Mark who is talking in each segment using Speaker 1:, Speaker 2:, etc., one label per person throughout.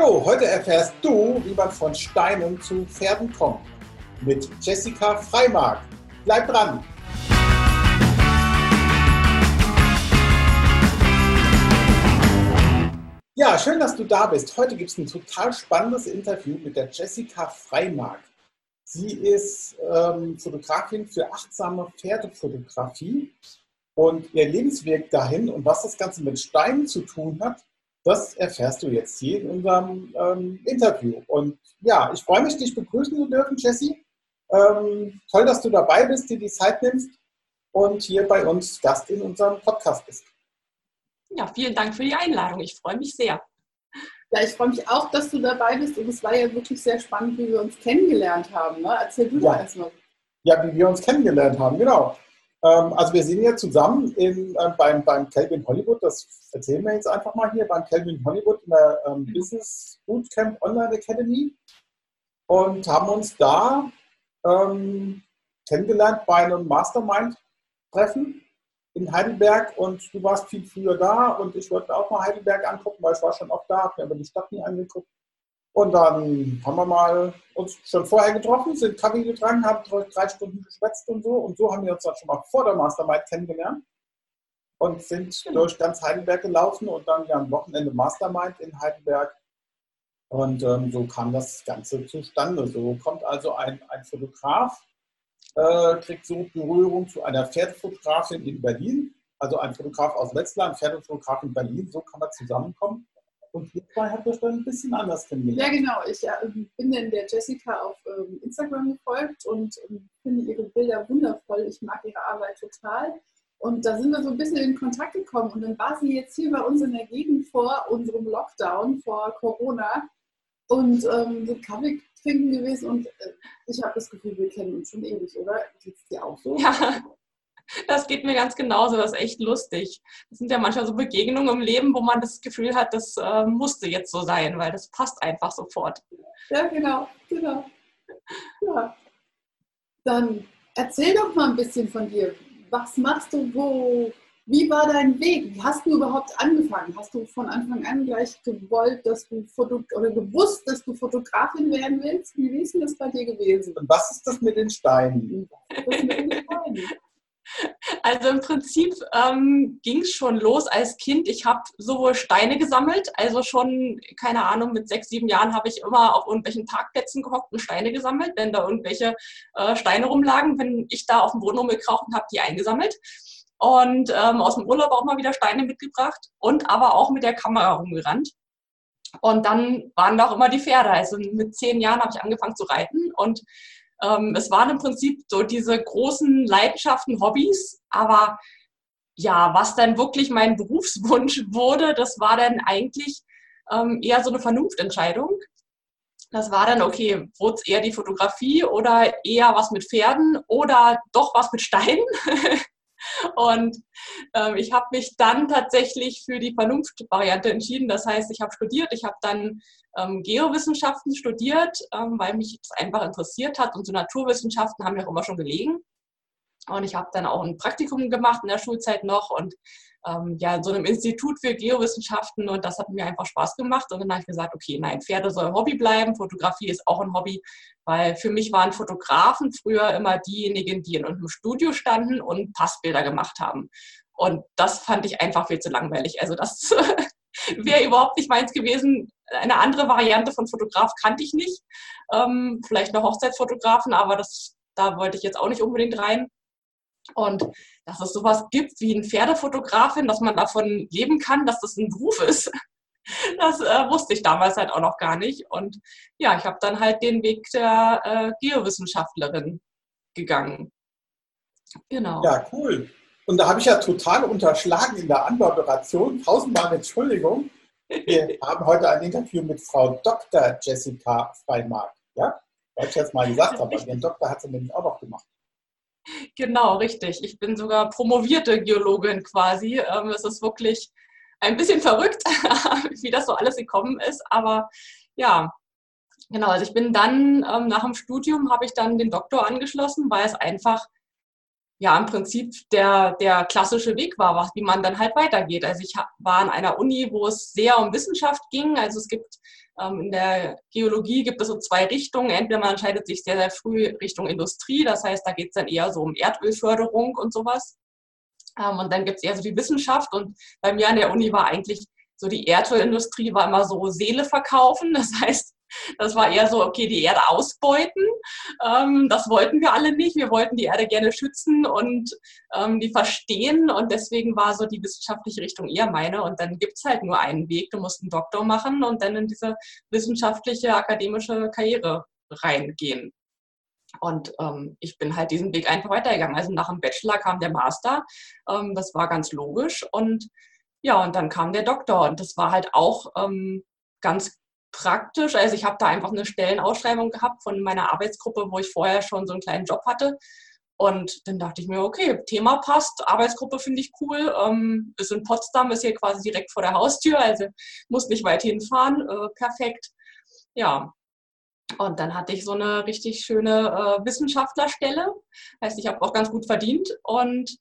Speaker 1: Hallo, heute erfährst du, wie man von Steinen zu Pferden kommt. Mit Jessica Freimark. Bleib dran! Ja, schön, dass du da bist. Heute gibt es ein total spannendes Interview mit der Jessica Freimark. Sie ist ähm, Fotografin für achtsame Pferdefotografie und ihr Lebensweg dahin und was das Ganze mit Steinen zu tun hat, das erfährst du jetzt hier in unserem ähm, Interview. Und ja, ich freue mich, dich begrüßen zu dürfen, Jessie. Ähm, toll, dass du dabei bist, dir die Zeit nimmst und hier bei uns Gast in unserem Podcast bist.
Speaker 2: Ja, vielen Dank für die Einladung. Ich freue mich sehr.
Speaker 3: Ja, ich freue mich auch, dass du dabei bist. Und es war ja wirklich sehr spannend, wie wir uns kennengelernt haben. Ne? Erzähl du
Speaker 1: ja.
Speaker 3: doch erstmal.
Speaker 1: Ja, wie wir uns kennengelernt haben, genau. Ähm, also wir sind ja zusammen in, äh, beim, beim Calvin Hollywood, das erzählen wir jetzt einfach mal hier, beim Calvin Hollywood in der ähm. Business Bootcamp Online Academy und haben uns da ähm, kennengelernt bei einem Mastermind-Treffen in Heidelberg und du warst viel früher da und ich wollte auch mal Heidelberg angucken, weil ich war schon auch da, habe mir aber die Stadt nie angeguckt. Und dann haben wir mal uns schon vorher getroffen, sind Kaffee getragen, haben drei Stunden geschwätzt und so. Und so haben wir uns dann schon mal vor der Mastermind kennengelernt und sind genau. durch ganz Heidelberg gelaufen und dann am Wochenende Mastermind in Heidelberg. Und ähm, so kam das Ganze zustande. So kommt also ein, ein Fotograf, äh, kriegt so Berührung zu einer Pferdefotografin in Berlin, also ein Fotograf aus Wetzlar, ein Pferdefotograf in Berlin. So kann man zusammenkommen. Und ihr zwei habt euch dann ein bisschen anders kennengelernt.
Speaker 3: Ja, genau. Ich äh, bin dann der Jessica auf ähm, Instagram gefolgt und ähm, finde ihre Bilder wundervoll. Ich mag ihre Arbeit total. Und da sind wir so ein bisschen in Kontakt gekommen. Und dann war sie jetzt hier bei uns in der Gegend vor unserem Lockdown, vor Corona. Und ähm, so Kaffee trinken gewesen. Und äh, ich habe das Gefühl, wir kennen uns schon ewig, oder? Geht es dir auch so?
Speaker 2: Ja, das geht mir ganz genauso, das ist echt lustig. Das sind ja manchmal so Begegnungen im Leben, wo man das Gefühl hat, das äh, musste jetzt so sein, weil das passt einfach sofort.
Speaker 3: Ja, genau, genau. Ja. Dann erzähl doch mal ein bisschen von dir. Was machst du, wo, wie war dein Weg? Wie hast du überhaupt angefangen? Hast du von Anfang an gleich gewollt, dass du Foto oder gewusst, dass du Fotografin werden willst? Wie ist denn das bei dir gewesen?
Speaker 1: Und was ist das mit den Steinen? Was ist mit den
Speaker 2: Steinen? Also im Prinzip ähm, ging es schon los als Kind. Ich habe sowohl Steine gesammelt, also schon, keine Ahnung, mit sechs, sieben Jahren habe ich immer auf irgendwelchen Parkplätzen gehockt und Steine gesammelt, wenn da irgendwelche äh, Steine rumlagen, bin ich da auf dem Boden rumgekraucht und habe die eingesammelt. Und ähm, aus dem Urlaub auch mal wieder Steine mitgebracht und aber auch mit der Kamera rumgerannt. Und dann waren da auch immer die Pferde. Also mit zehn Jahren habe ich angefangen zu reiten und ähm, es waren im Prinzip so diese großen Leidenschaften, Hobbys, aber ja, was dann wirklich mein Berufswunsch wurde, das war dann eigentlich ähm, eher so eine Vernunftentscheidung. Das war dann, okay, wurde es eher die Fotografie oder eher was mit Pferden oder doch was mit Steinen? Und ähm, ich habe mich dann tatsächlich für die Vernunftvariante entschieden. Das heißt, ich habe studiert, ich habe dann ähm, Geowissenschaften studiert, ähm, weil mich das einfach interessiert hat. Und so Naturwissenschaften haben mir auch immer schon gelegen. Und ich habe dann auch ein Praktikum gemacht in der Schulzeit noch und ähm, ja, so einem Institut für Geowissenschaften und das hat mir einfach Spaß gemacht. Und dann habe ich gesagt, okay, nein, Pferde soll Hobby bleiben, Fotografie ist auch ein Hobby, weil für mich waren Fotografen früher immer diejenigen, die in einem Studio standen und Passbilder gemacht haben. Und das fand ich einfach viel zu langweilig. Also das wäre überhaupt nicht meins gewesen. Eine andere Variante von Fotograf kannte ich nicht. Ähm, vielleicht noch Hochzeitsfotografen, aber das, da wollte ich jetzt auch nicht unbedingt rein. Und dass es sowas gibt wie ein Pferdefotografin, dass man davon leben kann, dass das ein Beruf ist, das äh, wusste ich damals halt auch noch gar nicht. Und ja, ich habe dann halt den Weg der äh, Geowissenschaftlerin gegangen.
Speaker 1: Genau. Ja, cool. Und da habe ich ja total unterschlagen in der Anmoderation. Tausendmal Entschuldigung. Wir haben heute ein Interview mit Frau Dr. Jessica Freimark. Ja, weil ich jetzt mal gesagt habe, den Doktor hat sie nämlich auch noch gemacht.
Speaker 2: Genau, richtig. Ich bin sogar promovierte Geologin quasi. Ähm, es ist wirklich ein bisschen verrückt, wie das so alles gekommen ist. Aber ja, genau. Also ich bin dann ähm, nach dem Studium habe ich dann den Doktor angeschlossen, weil es einfach ja im Prinzip der, der klassische Weg war, wie man dann halt weitergeht. Also ich war an einer Uni, wo es sehr um Wissenschaft ging. Also es gibt in der Geologie gibt es so zwei Richtungen. Entweder man entscheidet sich sehr, sehr früh Richtung Industrie, das heißt, da geht es dann eher so um Erdölförderung und sowas. Ähm, und dann gibt es eher so die Wissenschaft. Und bei mir an der Uni war eigentlich so die Erdölindustrie war immer so Seele verkaufen. Das heißt, das war eher so, okay, die Erde ausbeuten. Ähm, das wollten wir alle nicht. Wir wollten die Erde gerne schützen und ähm, die verstehen. Und deswegen war so die wissenschaftliche Richtung eher meine. Und dann gibt es halt nur einen Weg. Du musst einen Doktor machen und dann in diese wissenschaftliche, akademische Karriere reingehen. Und ähm, ich bin halt diesen Weg einfach weitergegangen. Also nach dem Bachelor kam der Master. Ähm, das war ganz logisch. Und ja, und dann kam der Doktor. Und das war halt auch ähm, ganz praktisch. Also ich habe da einfach eine Stellenausschreibung gehabt von meiner Arbeitsgruppe, wo ich vorher schon so einen kleinen Job hatte. Und dann dachte ich mir, okay, Thema passt, Arbeitsgruppe finde ich cool. Ähm, ist in Potsdam, ist hier quasi direkt vor der Haustür, also muss nicht weit hinfahren. Äh, perfekt. Ja. Und dann hatte ich so eine richtig schöne äh, Wissenschaftlerstelle. Heißt, ich habe auch ganz gut verdient und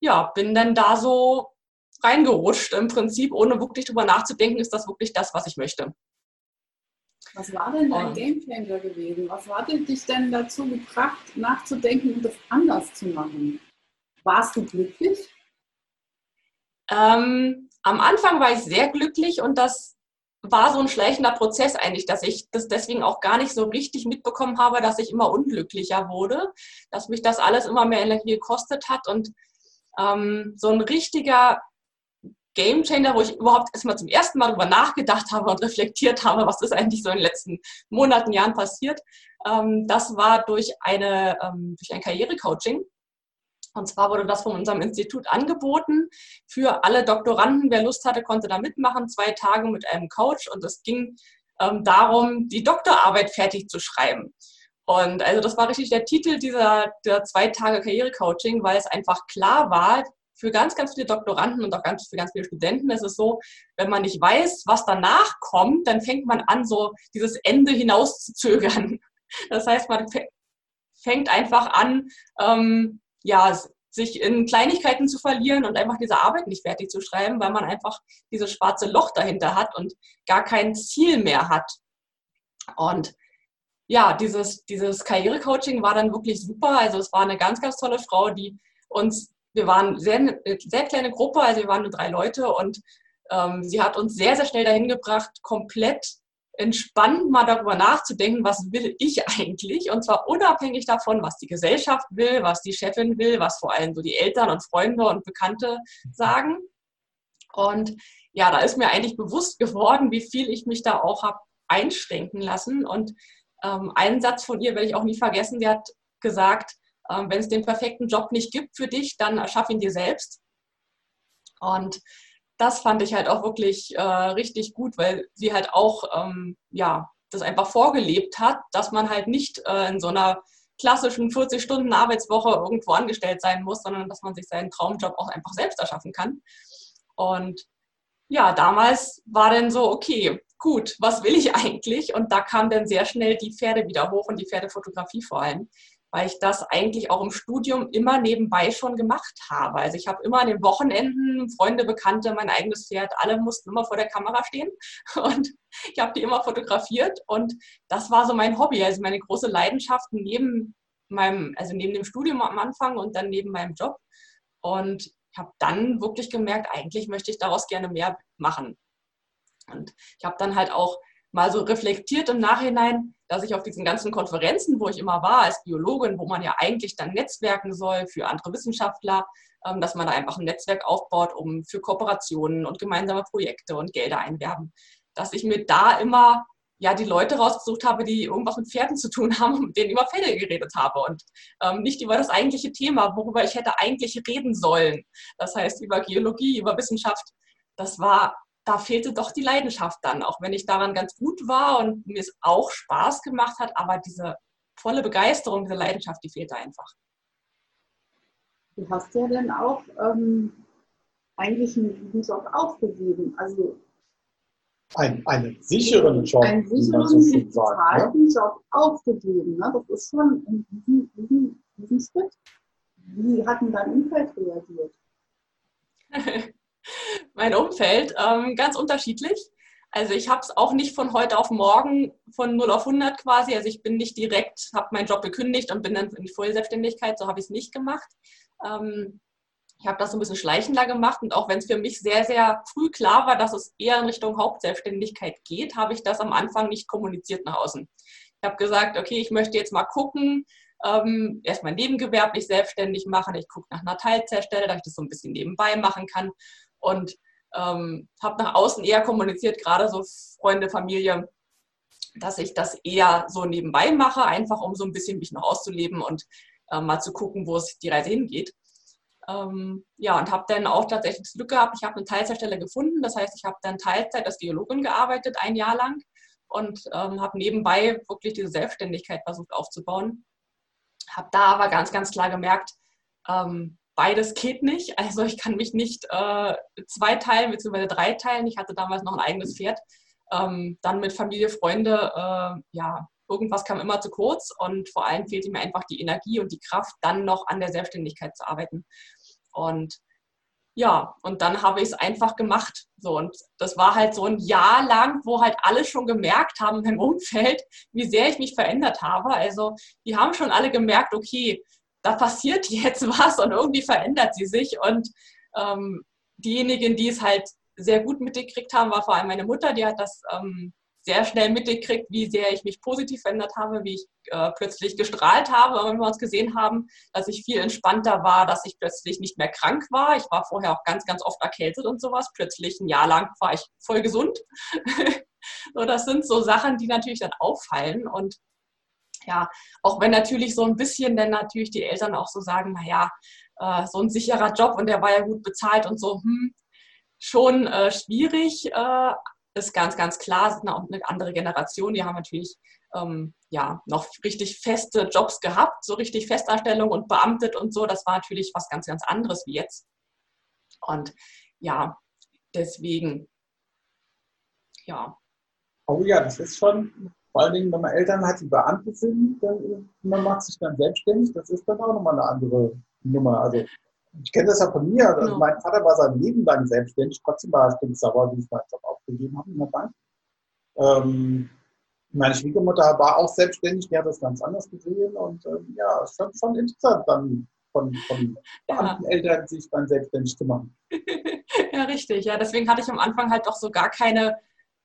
Speaker 2: ja, bin dann da so reingerutscht im Prinzip, ohne wirklich drüber nachzudenken, ist das wirklich das, was ich möchte.
Speaker 3: Was war denn dein Gamechanger gewesen? Was hat dich denn dazu gebracht, nachzudenken und das anders zu machen? Warst du glücklich?
Speaker 2: Ähm, am Anfang war ich sehr glücklich und das war so ein schleichender Prozess eigentlich, dass ich das deswegen auch gar nicht so richtig mitbekommen habe, dass ich immer unglücklicher wurde, dass mich das alles immer mehr Energie gekostet hat und ähm, so ein richtiger Game Changer, wo ich überhaupt erstmal zum ersten Mal darüber nachgedacht habe und reflektiert habe, was ist eigentlich so in den letzten Monaten, Jahren passiert. Ähm, das war durch, eine, ähm, durch ein Karrierecoaching. Und zwar wurde das von unserem Institut angeboten für alle Doktoranden. Wer Lust hatte, konnte da mitmachen. Zwei Tage mit einem Coach. Und es ging ähm, darum, die Doktorarbeit fertig zu schreiben. Und also das war richtig der Titel dieser, dieser zwei Tage Karrierecoaching, weil es einfach klar war, für ganz, ganz viele Doktoranden und auch ganz, für ganz viele Studenten ist es so, wenn man nicht weiß, was danach kommt, dann fängt man an, so dieses Ende hinaus zu zögern. Das heißt, man fängt einfach an, ähm, ja, sich in Kleinigkeiten zu verlieren und einfach diese Arbeit nicht fertig zu schreiben, weil man einfach dieses schwarze Loch dahinter hat und gar kein Ziel mehr hat. Und ja, dieses, dieses Karrierecoaching war dann wirklich super. Also es war eine ganz, ganz tolle Frau, die uns wir waren sehr, eine sehr kleine Gruppe, also wir waren nur drei Leute und ähm, sie hat uns sehr, sehr schnell dahin gebracht, komplett entspannt mal darüber nachzudenken, was will ich eigentlich? Und zwar unabhängig davon, was die Gesellschaft will, was die Chefin will, was vor allem so die Eltern und Freunde und Bekannte sagen. Und ja, da ist mir eigentlich bewusst geworden, wie viel ich mich da auch habe einschränken lassen. Und ähm, einen Satz von ihr werde ich auch nie vergessen, die hat gesagt, ähm, wenn es den perfekten Job nicht gibt für dich, dann erschaff ihn dir selbst. Und das fand ich halt auch wirklich äh, richtig gut, weil sie halt auch ähm, ja, das einfach vorgelebt hat, dass man halt nicht äh, in so einer klassischen 40-Stunden-Arbeitswoche irgendwo angestellt sein muss, sondern dass man sich seinen Traumjob auch einfach selbst erschaffen kann. Und ja, damals war dann so, okay, gut, was will ich eigentlich? Und da kam dann sehr schnell die Pferde wieder hoch und die Pferdefotografie vor allem weil ich das eigentlich auch im Studium immer nebenbei schon gemacht habe. Also ich habe immer an den Wochenenden Freunde, Bekannte, mein eigenes Pferd, alle mussten immer vor der Kamera stehen und ich habe die immer fotografiert und das war so mein Hobby, also meine große Leidenschaft neben meinem, also neben dem Studium am Anfang und dann neben meinem Job. Und ich habe dann wirklich gemerkt, eigentlich möchte ich daraus gerne mehr machen. Und ich habe dann halt auch mal so reflektiert im Nachhinein, dass ich auf diesen ganzen Konferenzen, wo ich immer war als Biologin, wo man ja eigentlich dann netzwerken soll für andere Wissenschaftler, ähm, dass man da einfach ein Netzwerk aufbaut, um für Kooperationen und gemeinsame Projekte und Gelder einwerben, dass ich mir da immer ja die Leute rausgesucht habe, die irgendwas mit Pferden zu tun haben und mit denen über Pferde geredet habe und ähm, nicht über das eigentliche Thema, worüber ich hätte eigentlich reden sollen. Das heißt über Geologie, über Wissenschaft. Das war da fehlte doch die Leidenschaft dann, auch wenn ich daran ganz gut war und mir es auch Spaß gemacht hat, aber diese volle Begeisterung, diese Leidenschaft, die fehlte einfach.
Speaker 3: Du hast ja dann auch ähm, eigentlich einen Job aufgegeben. Also
Speaker 1: ein, einen sicheren Job.
Speaker 3: Einen sicheren, so bezahlten ne? Job aufgegeben. Ne? Das ist schon ein riesen, riesen, riesen Schritt. Wie hat denn dein Umfeld reagiert?
Speaker 2: mein Umfeld, ähm, ganz unterschiedlich. Also ich habe es auch nicht von heute auf morgen von 0 auf 100 quasi. Also ich bin nicht direkt, habe meinen Job gekündigt und bin dann in die Vollselbstständigkeit. So habe ich es nicht gemacht. Ähm, ich habe das so ein bisschen schleichender gemacht und auch wenn es für mich sehr, sehr früh klar war, dass es eher in Richtung Hauptselbstständigkeit geht, habe ich das am Anfang nicht kommuniziert nach außen. Ich habe gesagt, okay, ich möchte jetzt mal gucken, ähm, erstmal nebengewerblich selbstständig machen. Ich gucke nach einer Teilzeitstelle, dass ich das so ein bisschen nebenbei machen kann und ähm, habe nach außen eher kommuniziert, gerade so Freunde, Familie, dass ich das eher so nebenbei mache, einfach um so ein bisschen mich noch auszuleben und äh, mal zu gucken, wo es die Reise hingeht. Ähm, ja, und habe dann auch tatsächlich das Glück gehabt, ich habe eine Teilzeitstelle gefunden. Das heißt, ich habe dann Teilzeit als Geologin gearbeitet, ein Jahr lang und ähm, habe nebenbei wirklich diese Selbstständigkeit versucht aufzubauen. Habe da aber ganz, ganz klar gemerkt, ähm, beides geht nicht. Also ich kann mich nicht äh, zwei teilen bzw. drei teilen. Ich hatte damals noch ein eigenes Pferd. Ähm, dann mit Familie, Freunde, äh, ja, irgendwas kam immer zu kurz und vor allem fehlte mir einfach die Energie und die Kraft, dann noch an der Selbstständigkeit zu arbeiten. Und ja, und dann habe ich es einfach gemacht. So, und das war halt so ein Jahr lang, wo halt alle schon gemerkt haben im Umfeld, wie sehr ich mich verändert habe. Also die haben schon alle gemerkt, okay, da passiert jetzt was und irgendwie verändert sie sich. Und ähm, diejenigen, die es halt sehr gut mitgekriegt haben, war vor allem meine Mutter, die hat das ähm, sehr schnell mitgekriegt, wie sehr ich mich positiv verändert habe, wie ich äh, plötzlich gestrahlt habe, wenn wir uns gesehen haben, dass ich viel entspannter war, dass ich plötzlich nicht mehr krank war. Ich war vorher auch ganz, ganz oft erkältet und sowas. Plötzlich ein Jahr lang war ich voll gesund. so, das sind so Sachen, die natürlich dann auffallen und ja, auch wenn natürlich so ein bisschen dann natürlich die Eltern auch so sagen, naja, äh, so ein sicherer Job und der war ja gut bezahlt und so, hm, schon äh, schwierig, äh, ist ganz, ganz klar, sind auch eine andere Generation, die haben natürlich ähm, ja, noch richtig feste Jobs gehabt, so richtig Festanstellung und beamtet und so. Das war natürlich was ganz, ganz anderes wie jetzt. Und ja, deswegen,
Speaker 1: ja. Oh ja, das ist schon, vor allen Dingen, wenn man Eltern hat, die Beamte sind, dann, man macht sich dann selbstständig, das ist dann auch nochmal eine andere Nummer. Also ich kenne das ja von mir. Also genau. Mein Vater war sein Leben lang selbstständig, trotzdem war er stinksauer, wie ich meinen Job aufgegeben habe in der Bank. Ähm, meine Schwiegermutter war auch selbstständig, die hat das ganz anders gesehen und ähm, ja, es ist schon, interessant, dann von, von Beamteneltern ja. sich dann selbstständig zu machen.
Speaker 2: ja, richtig. Ja, deswegen hatte ich am Anfang halt auch so gar keine,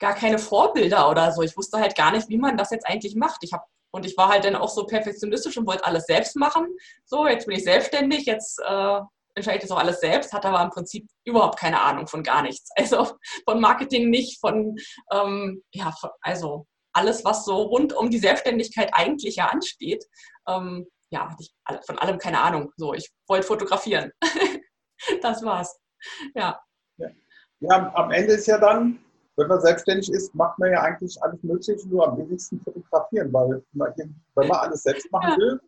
Speaker 2: gar keine Vorbilder oder so. Ich wusste halt gar nicht, wie man das jetzt eigentlich macht. Ich habe und ich war halt dann auch so perfektionistisch und wollte alles selbst machen. So, jetzt bin ich selbstständig, jetzt äh, entscheide ich das auch alles selbst, hatte aber im Prinzip überhaupt keine Ahnung von gar nichts. Also von Marketing nicht, von, ähm, ja, also alles, was so rund um die Selbstständigkeit eigentlich ja ansteht. Ähm, ja, hatte ich von allem keine Ahnung. So, ich wollte fotografieren. das war's. Ja.
Speaker 1: ja. Ja, am Ende ist ja dann, wenn man selbstständig ist, macht man ja eigentlich alles Mögliche, nur am wenigsten fotografieren, weil man, wenn man alles selbst machen ja. will,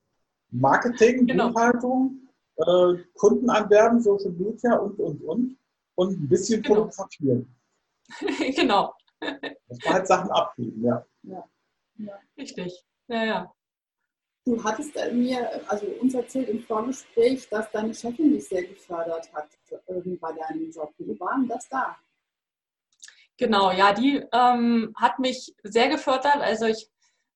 Speaker 1: Marketing, genau. Buchhaltung, äh, Kunden anwerben, Social Media und, und, und, und ein bisschen genau. fotografieren.
Speaker 2: genau.
Speaker 1: Das war halt Sachen abgeben, ja. ja.
Speaker 2: ja. Richtig, ja, ja.
Speaker 3: Du hattest mir, also uns erzählt im Vorgespräch, dass deine Chefin dich sehr gefördert hat bei deinem Job. Wie war denn das da?
Speaker 2: Genau, ja, die ähm, hat mich sehr gefördert. Also ich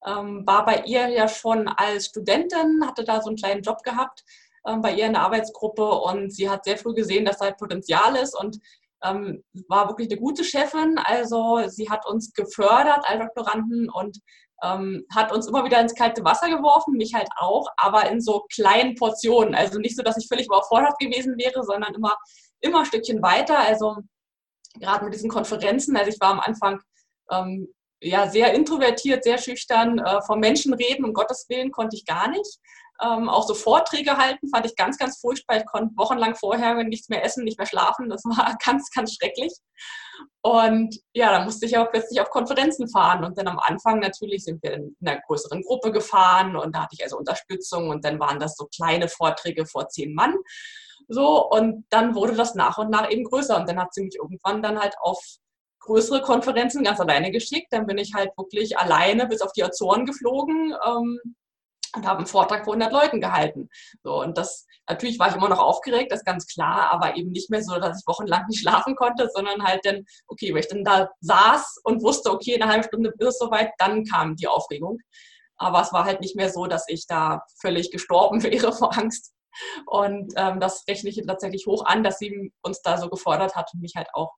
Speaker 2: ähm, war bei ihr ja schon als Studentin, hatte da so einen kleinen Job gehabt ähm, bei ihr in der Arbeitsgruppe und sie hat sehr früh gesehen, dass da halt Potenzial ist und ähm, war wirklich eine gute Chefin. Also sie hat uns gefördert als Doktoranden und ähm, hat uns immer wieder ins kalte Wasser geworfen, mich halt auch, aber in so kleinen Portionen. Also nicht so, dass ich völlig überfordert gewesen wäre, sondern immer, immer ein Stückchen weiter. Also gerade mit diesen Konferenzen, also ich war am Anfang ähm, ja sehr introvertiert, sehr schüchtern, äh, vom Menschen reden, um Gottes Willen konnte ich gar nicht. Ähm, auch so Vorträge halten fand ich ganz, ganz furchtbar. Ich konnte wochenlang vorher nichts mehr essen, nicht mehr schlafen. Das war ganz, ganz schrecklich. Und ja, dann musste ich aber plötzlich auf Konferenzen fahren. Und dann am Anfang natürlich sind wir in einer größeren Gruppe gefahren und da hatte ich also Unterstützung und dann waren das so kleine Vorträge vor zehn Mann. So, und dann wurde das nach und nach eben größer. Und dann hat sie mich irgendwann dann halt auf größere Konferenzen ganz alleine geschickt. Dann bin ich halt wirklich alleine bis auf die Azoren geflogen. Ähm, und habe einen Vortrag vor 100 Leuten gehalten. So, und das, natürlich war ich immer noch aufgeregt, das ist ganz klar, aber eben nicht mehr so, dass ich wochenlang nicht schlafen konnte, sondern halt dann, okay, wenn ich dann da saß und wusste, okay, in einer halben Stunde ist es soweit, dann kam die Aufregung. Aber es war halt nicht mehr so, dass ich da völlig gestorben wäre vor Angst. Und ähm, das rechne ich tatsächlich hoch an, dass sie uns da so gefordert hat und mich halt auch,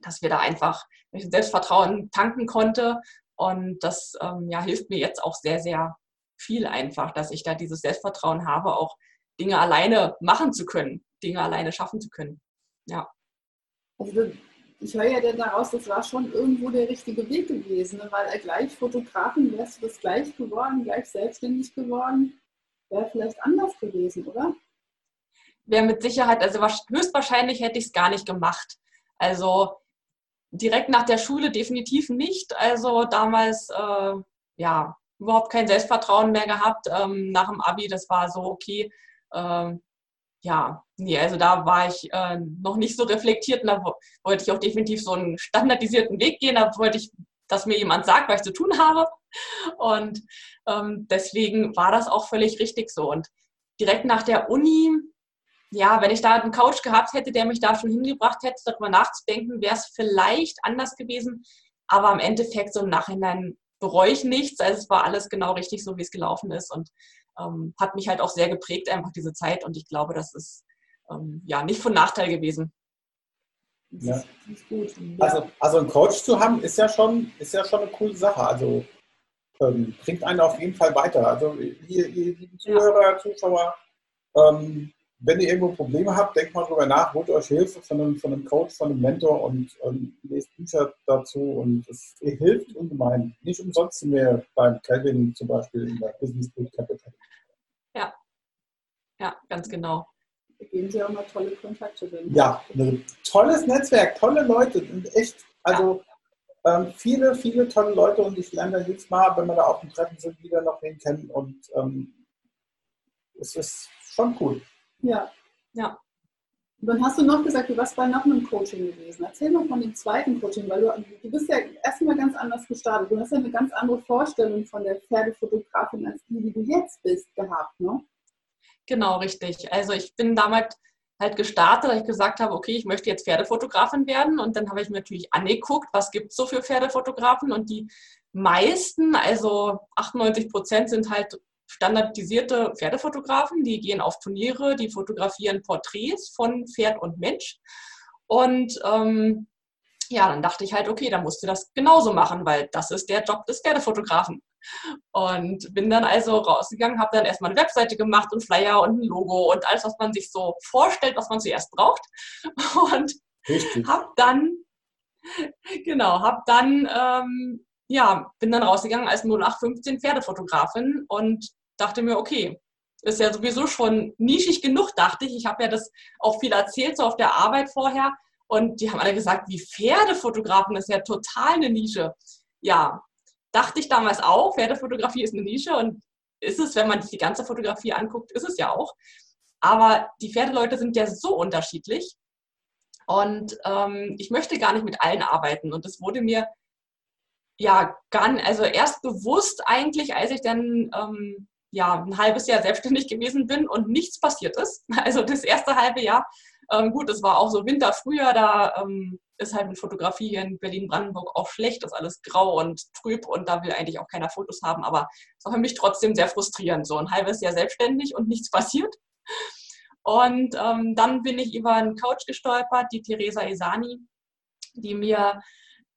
Speaker 2: dass wir da einfach Selbstvertrauen tanken konnte. Und das ähm, ja, hilft mir jetzt auch sehr, sehr viel einfach, dass ich da dieses Selbstvertrauen habe, auch Dinge alleine machen zu können, Dinge alleine schaffen zu können. Ja.
Speaker 3: Also ich höre ja dann daraus, das war schon irgendwo der richtige Weg gewesen, ne? weil gleich Fotografen, wärst du das gleich geworden, gleich selbstständig geworden, wäre vielleicht anders gewesen, oder?
Speaker 2: Wäre mit Sicherheit, also höchstwahrscheinlich hätte ich es gar nicht gemacht. Also direkt nach der Schule definitiv nicht. Also damals, äh, ja, überhaupt kein Selbstvertrauen mehr gehabt ähm, nach dem Abi. Das war so, okay, ähm, ja, nee, also da war ich äh, noch nicht so reflektiert und da wollte ich auch definitiv so einen standardisierten Weg gehen. Da wollte ich, dass mir jemand sagt, was ich zu tun habe. Und ähm, deswegen war das auch völlig richtig so. Und direkt nach der Uni, ja, wenn ich da einen Coach gehabt hätte, der mich da schon hingebracht hätte, darüber nachzudenken, wäre es vielleicht anders gewesen. Aber im Endeffekt so im Nachhinein bereue ich nichts. Also es war alles genau richtig, so wie es gelaufen ist und ähm, hat mich halt auch sehr geprägt, einfach diese Zeit. Und ich glaube, das ist ähm, ja nicht von Nachteil gewesen.
Speaker 1: Ja. Also, also einen Coach zu haben, ist ja schon, ist ja schon eine coole Sache. Also ähm, bringt einen auf jeden Fall weiter. Also ihr, ihr lieben Zuhörer, ja. Zuschauer, ähm, wenn ihr irgendwo Probleme habt, denkt mal drüber nach, holt euch Hilfe von einem, von einem Coach, von einem Mentor und ähm, lest Bücher dazu und es hilft ungemein. Nicht umsonst sind wir beim Calvin zum Beispiel in der Business Boot Capital.
Speaker 2: Ja, ja, ganz genau.
Speaker 3: Da geben Sie auch mal tolle Kontakte
Speaker 1: drin. Ja, ein tolles Netzwerk, tolle Leute und echt, also ja. ähm, viele, viele tolle Leute und ich lerne da jedes Mal, wenn wir da auf dem Treffen sind, wieder noch wen kennen und ähm, es ist schon cool.
Speaker 3: Ja. Ja. Und dann hast du noch gesagt, du warst bei noch einem Coaching gewesen. Erzähl mal von dem zweiten Coaching, weil du, du bist ja erstmal ganz anders gestartet. Du hast ja eine ganz andere Vorstellung von der Pferdefotografin als die, die du jetzt bist, gehabt, ne?
Speaker 2: Genau, richtig. Also ich bin damals halt gestartet, dass ich gesagt habe, okay, ich möchte jetzt Pferdefotografin werden. Und dann habe ich mir natürlich angeguckt, was gibt es so für Pferdefotografen. Und die meisten, also 98 Prozent, sind halt standardisierte Pferdefotografen, die gehen auf Turniere, die fotografieren Porträts von Pferd und Mensch. Und ähm, ja, dann dachte ich halt, okay, dann musst du das genauso machen, weil das ist der Job des Pferdefotografen. Und bin dann also rausgegangen, habe dann erstmal eine Webseite gemacht und Flyer und ein Logo und alles, was man sich so vorstellt, was man zuerst braucht. Und habe dann, genau, habe dann ähm, ja, bin dann rausgegangen als 0815 Pferdefotografin und dachte mir, okay, ist ja sowieso schon nischig genug, dachte ich. Ich habe ja das auch viel erzählt, so auf der Arbeit vorher. Und die haben alle gesagt, wie Pferdefotografen, das ist ja total eine Nische. Ja, dachte ich damals auch, Pferdefotografie ist eine Nische und ist es, wenn man sich die ganze Fotografie anguckt, ist es ja auch. Aber die Pferdeleute sind ja so unterschiedlich. Und ähm, ich möchte gar nicht mit allen arbeiten. Und das wurde mir ja, gar, also erst bewusst eigentlich, als ich dann ähm, ja, ein halbes Jahr selbstständig gewesen bin und nichts passiert ist. Also das erste halbe Jahr, ähm, gut, es war auch so Winter, Frühjahr, da ähm, ist halt mit Fotografie hier in Berlin-Brandenburg auch schlecht, ist alles grau und trüb und da will eigentlich auch keiner Fotos haben, aber es war für mich trotzdem sehr frustrierend, so ein halbes Jahr selbstständig und nichts passiert. Und ähm, dann bin ich über einen Coach gestolpert, die Theresa Esani, die mir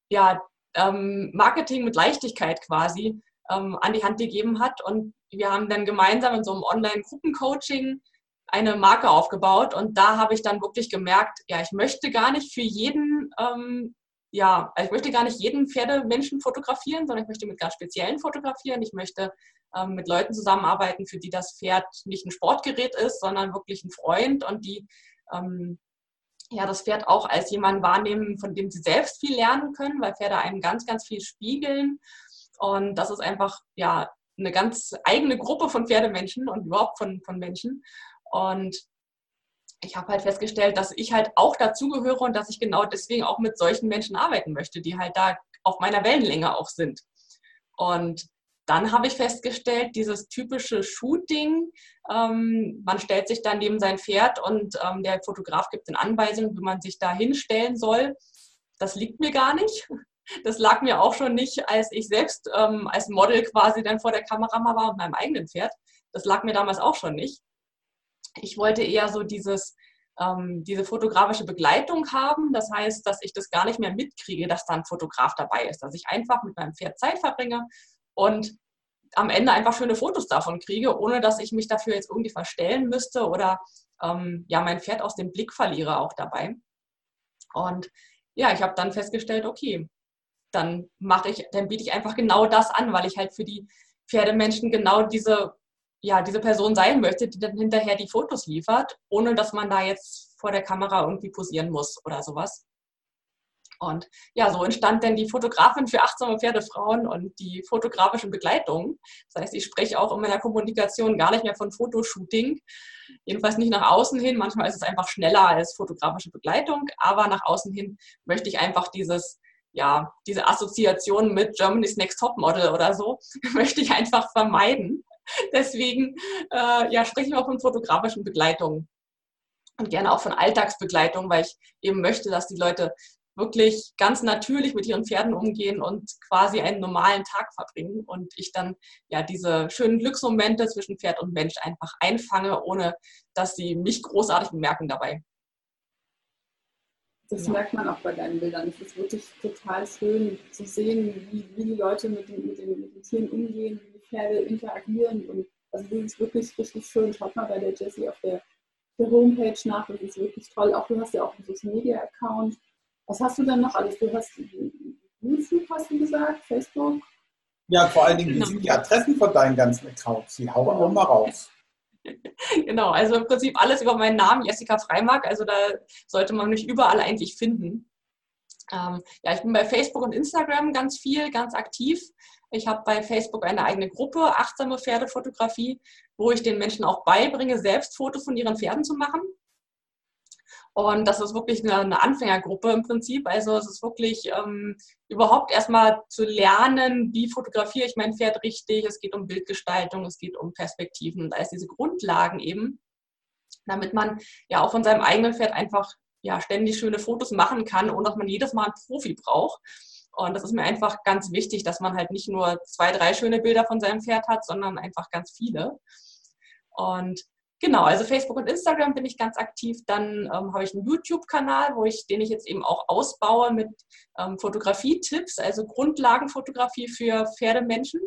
Speaker 2: ja ähm, Marketing mit Leichtigkeit quasi ähm, an die Hand gegeben hat. Und wir haben dann gemeinsam in so einem Online-Gruppencoaching eine Marke aufgebaut. Und da habe ich dann wirklich gemerkt, ja, ich möchte gar nicht für jeden, ähm, ja, also ich möchte gar nicht jeden Pferdemenschen fotografieren, sondern ich möchte mit ganz speziellen fotografieren. Ich möchte ähm, mit Leuten zusammenarbeiten, für die das Pferd nicht ein Sportgerät ist, sondern wirklich ein Freund und die ähm, ja, das Pferd auch als jemanden wahrnehmen, von dem sie selbst viel lernen können, weil Pferde einem ganz, ganz viel spiegeln. Und das ist einfach ja eine ganz eigene Gruppe von Pferdemenschen und überhaupt von, von Menschen. Und ich habe halt festgestellt, dass ich halt auch dazugehöre und dass ich genau deswegen auch mit solchen Menschen arbeiten möchte, die halt da auf meiner Wellenlänge auch sind. Und dann habe ich festgestellt, dieses typische Shooting, ähm, man stellt sich dann neben sein Pferd und ähm, der Fotograf gibt eine Anweisung, wie man sich da hinstellen soll. Das liegt mir gar nicht. Das lag mir auch schon nicht, als ich selbst ähm, als Model quasi dann vor der Kamera war und meinem eigenen Pferd. Das lag mir damals auch schon nicht. Ich wollte eher so dieses, ähm, diese fotografische Begleitung haben. Das heißt, dass ich das gar nicht mehr mitkriege, dass da ein Fotograf dabei ist. Dass ich einfach mit meinem Pferd Zeit verbringe und am Ende einfach schöne Fotos davon kriege, ohne dass ich mich dafür jetzt irgendwie verstellen müsste oder ähm, ja mein Pferd aus dem Blick verliere auch dabei. Und ja, ich habe dann festgestellt, okay, dann mache ich, dann biete ich einfach genau das an, weil ich halt für die Pferdemenschen genau diese, ja, diese Person sein möchte, die dann hinterher die Fotos liefert, ohne dass man da jetzt vor der Kamera irgendwie posieren muss oder sowas. Und ja, so entstand dann die Fotografin für achtsame Pferdefrauen und die fotografische Begleitung. Das heißt, ich spreche auch in meiner Kommunikation gar nicht mehr von Fotoshooting. Jedenfalls nicht nach außen hin. Manchmal ist es einfach schneller als fotografische Begleitung, aber nach außen hin möchte ich einfach dieses ja, diese Assoziation mit Germany's Next Top Model oder so möchte ich einfach vermeiden. Deswegen äh, ja, spreche ich auch von fotografischen Begleitungen und gerne auch von Alltagsbegleitung, weil ich eben möchte, dass die Leute wirklich ganz natürlich mit ihren Pferden umgehen und quasi einen normalen Tag verbringen und ich dann ja diese schönen Glücksmomente zwischen Pferd und Mensch einfach einfange, ohne dass sie mich großartig bemerken dabei.
Speaker 3: Das ja. merkt man auch bei deinen Bildern. Es ist wirklich total schön zu sehen, wie, wie die Leute mit den, mit, den, mit den Tieren umgehen, wie die Pferde interagieren. Und also das ist wirklich richtig schön. Schaut mal bei der Jessie auf der, der Homepage nach. Das ist wirklich toll. Auch du hast ja auch einen Social Media Account. Was hast du denn noch alles? Du hast YouTube, hast du gesagt, Facebook?
Speaker 1: Ja, vor allen Dingen genau. die Adressen von deinen ganzen Accounts. Die hauen wir auch mal raus.
Speaker 2: Genau, also im Prinzip alles über meinen Namen, Jessica Freimark. Also da sollte man mich überall eigentlich finden. Ähm, ja, ich bin bei Facebook und Instagram ganz viel, ganz aktiv. Ich habe bei Facebook eine eigene Gruppe, achtsame Pferdefotografie, wo ich den Menschen auch beibringe, selbst Fotos von ihren Pferden zu machen. Und das ist wirklich eine, eine Anfängergruppe im Prinzip. Also es ist wirklich ähm, überhaupt erstmal zu lernen, wie fotografiere ich mein Pferd richtig. Es geht um Bildgestaltung, es geht um Perspektiven und alles diese Grundlagen eben, damit man ja auch von seinem eigenen Pferd einfach ja, ständig schöne Fotos machen kann, ohne dass man jedes Mal einen Profi braucht. Und das ist mir einfach ganz wichtig, dass man halt nicht nur zwei, drei schöne Bilder von seinem Pferd hat, sondern einfach ganz viele. Und Genau, also Facebook und Instagram bin ich ganz aktiv. Dann ähm, habe ich einen YouTube-Kanal, wo ich, den ich jetzt eben auch ausbaue mit ähm, Fotografie-Tipps, also Grundlagenfotografie für Pferdemenschen.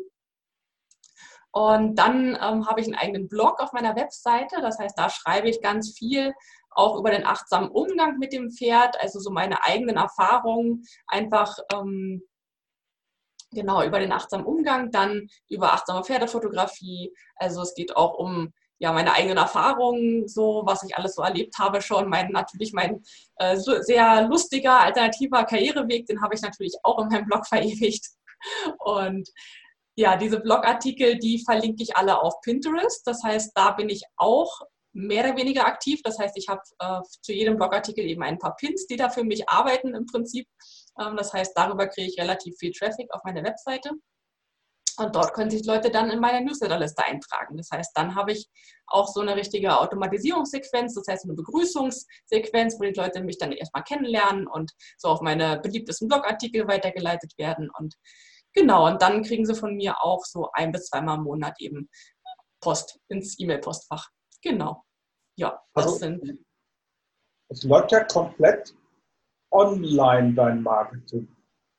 Speaker 2: Und dann ähm, habe ich einen eigenen Blog auf meiner Webseite. Das heißt, da schreibe ich ganz viel auch über den achtsamen Umgang mit dem Pferd, also so meine eigenen Erfahrungen, einfach ähm, genau über den achtsamen Umgang, dann über achtsame Pferdefotografie. Also es geht auch um ja, meine eigenen Erfahrungen, so was ich alles so erlebt habe schon. Mein, natürlich mein äh, sehr lustiger, alternativer Karriereweg, den habe ich natürlich auch in meinem Blog verewigt. Und ja, diese Blogartikel, die verlinke ich alle auf Pinterest. Das heißt, da bin ich auch mehr oder weniger aktiv. Das heißt, ich habe äh, zu jedem Blogartikel eben ein paar Pins, die da für mich arbeiten im Prinzip. Ähm, das heißt, darüber kriege ich relativ viel Traffic auf meine Webseite. Und dort können sich Leute dann in meine Newsletterliste eintragen. Das heißt, dann habe ich auch so eine richtige Automatisierungssequenz, das heißt eine Begrüßungssequenz, wo die Leute mich dann erstmal kennenlernen und so auf meine beliebtesten Blogartikel weitergeleitet werden. Und genau, und dann kriegen sie von mir auch so ein bis zweimal im Monat eben Post ins E-Mail-Postfach. Genau. Ja, das also, sind.
Speaker 1: Es läuft ja komplett online, dein Marketing.